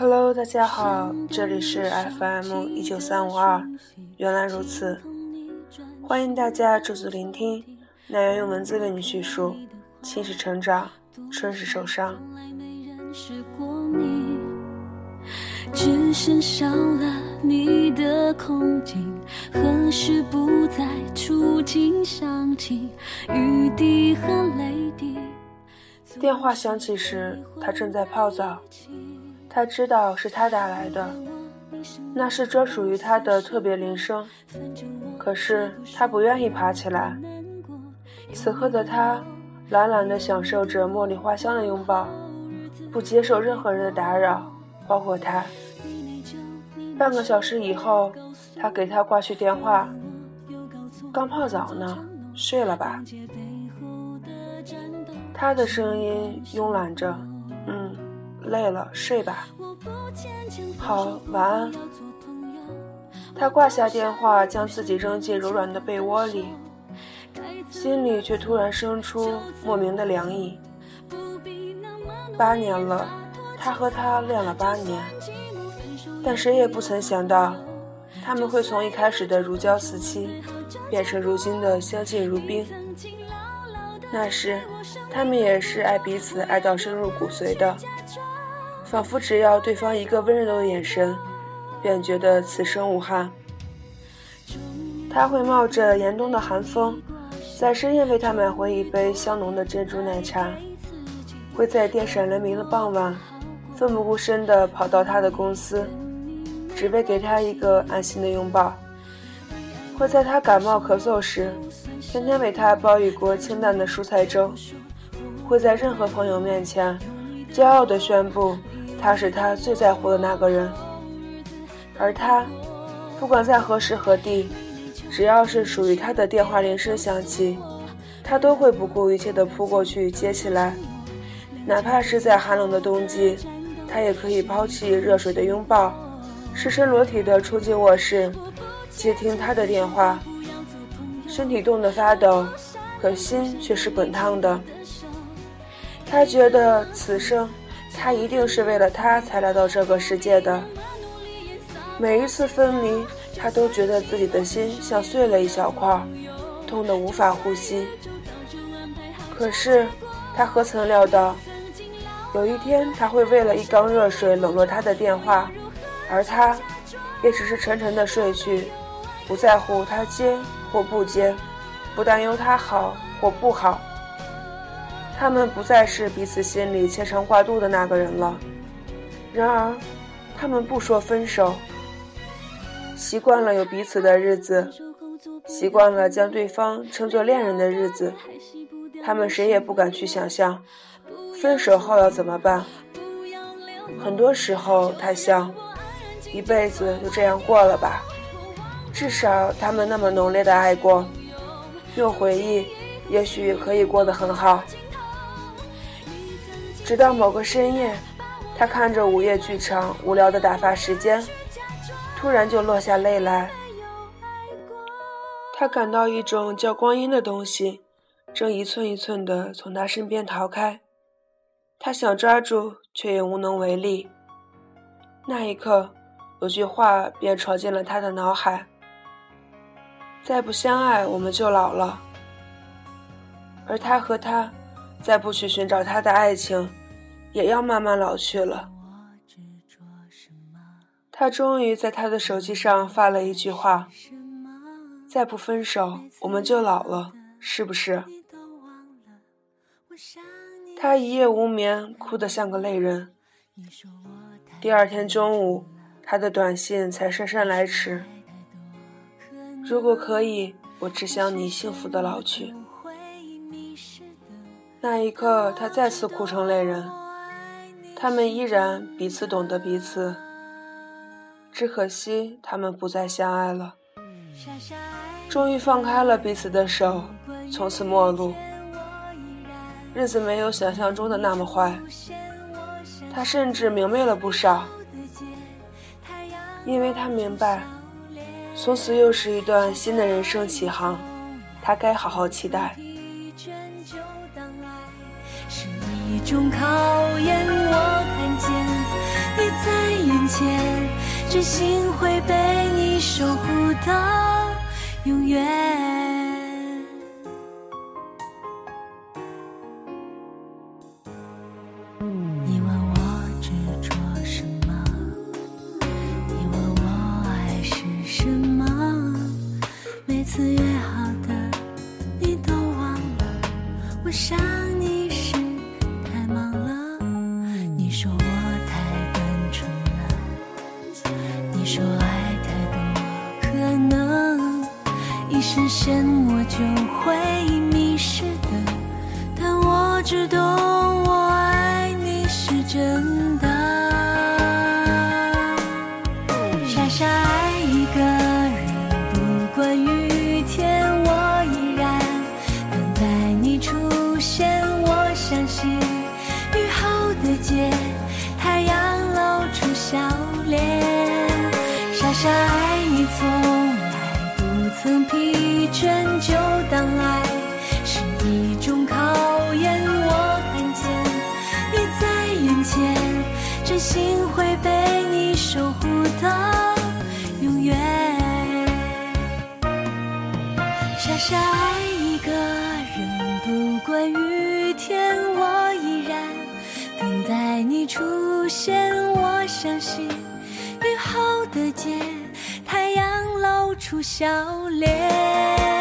Hello，大家好，这里是 FM 一九三五二，原来如此，欢迎大家驻足聆听，奶源用文字为你叙述，青是成长，春是受伤。只剩少了你的空景，何时不再触景伤情，雨滴和泪滴。电话响起时，他正在泡澡。他知道是他打来的，那是专属于他的特别铃声。可是他不愿意爬起来。此刻的他，懒懒地享受着茉莉花香的拥抱，不接受任何人的打扰，包括他。半个小时以后，他给他挂去电话。刚泡澡呢，睡了吧？他的声音慵懒着，累了，睡吧。好，晚安。他挂下电话，将自己扔进柔软的被窝里，心里却突然生出莫名的凉意。八年了，他和她恋了八年。但谁也不曾想到，他们会从一开始的如胶似漆，变成如今的相敬如宾。那时，他们也是爱彼此爱到深入骨髓的，仿佛只要对方一个温柔的眼神，便觉得此生无憾。他会冒着严冬的寒风，在深夜为他买回一杯香浓的珍珠奶茶，会在电闪雷鸣的傍晚，奋不顾身地跑到他的公司。只为给他一个安心的拥抱，会在他感冒咳嗽时，天天为他煲一锅清淡的蔬菜粥，会在任何朋友面前，骄傲地宣布他是他最在乎的那个人。而他，不管在何时何地，只要是属于他的电话铃声响起，他都会不顾一切地扑过去接起来，哪怕是在寒冷的冬季，他也可以抛弃热水的拥抱。赤身裸体的冲进卧室，接听他的电话，身体冻得发抖，可心却是滚烫的。他觉得此生，他一定是为了他才来到这个世界的。每一次分离，他都觉得自己的心像碎了一小块，痛得无法呼吸。可是，他何曾料到，有一天他会为了一缸热水冷落他的电话。而他，也只是沉沉的睡去，不在乎他接或不接，不担忧他好或不好。他们不再是彼此心里牵肠挂肚的那个人了。然而，他们不说分手。习惯了有彼此的日子，习惯了将对方称作恋人的日子，他们谁也不敢去想象，分手后要怎么办。很多时候，他想。一辈子就这样过了吧，至少他们那么浓烈的爱过，用回忆，也许可以过得很好。直到某个深夜，他看着午夜剧场无聊的打发时间，突然就落下泪来。他感到一种叫光阴的东西，正一寸一寸地从他身边逃开，他想抓住，却也无能为力。那一刻。有句话便闯进了他的脑海：再不相爱，我们就老了。而他和他，再不去寻找他的爱情，也要慢慢老去了。他终于在他的手机上发了一句话：再不分手，我们就老了，是不是？他一夜无眠，哭得像个泪人。第二天中午。他的短信才姗姗来迟。如果可以，我只想你幸福的老去。那一刻，他再次哭成泪人。他们依然彼此懂得彼此，只可惜他们不再相爱了。终于放开了彼此的手，从此陌路。日子没有想象中的那么坏，他甚至明媚了不少。因为他明白，从此又是一段新的人生起航，他该好好期待。是一种考验，真心会被你守护到永远。线，我就会迷失的。但我只懂，我爱你是真的。傻傻爱一个人，不管与。心会被你守护到永远。傻傻爱一个人不管雨天我依然等待你出现我相信雨后的街太阳露出笑脸。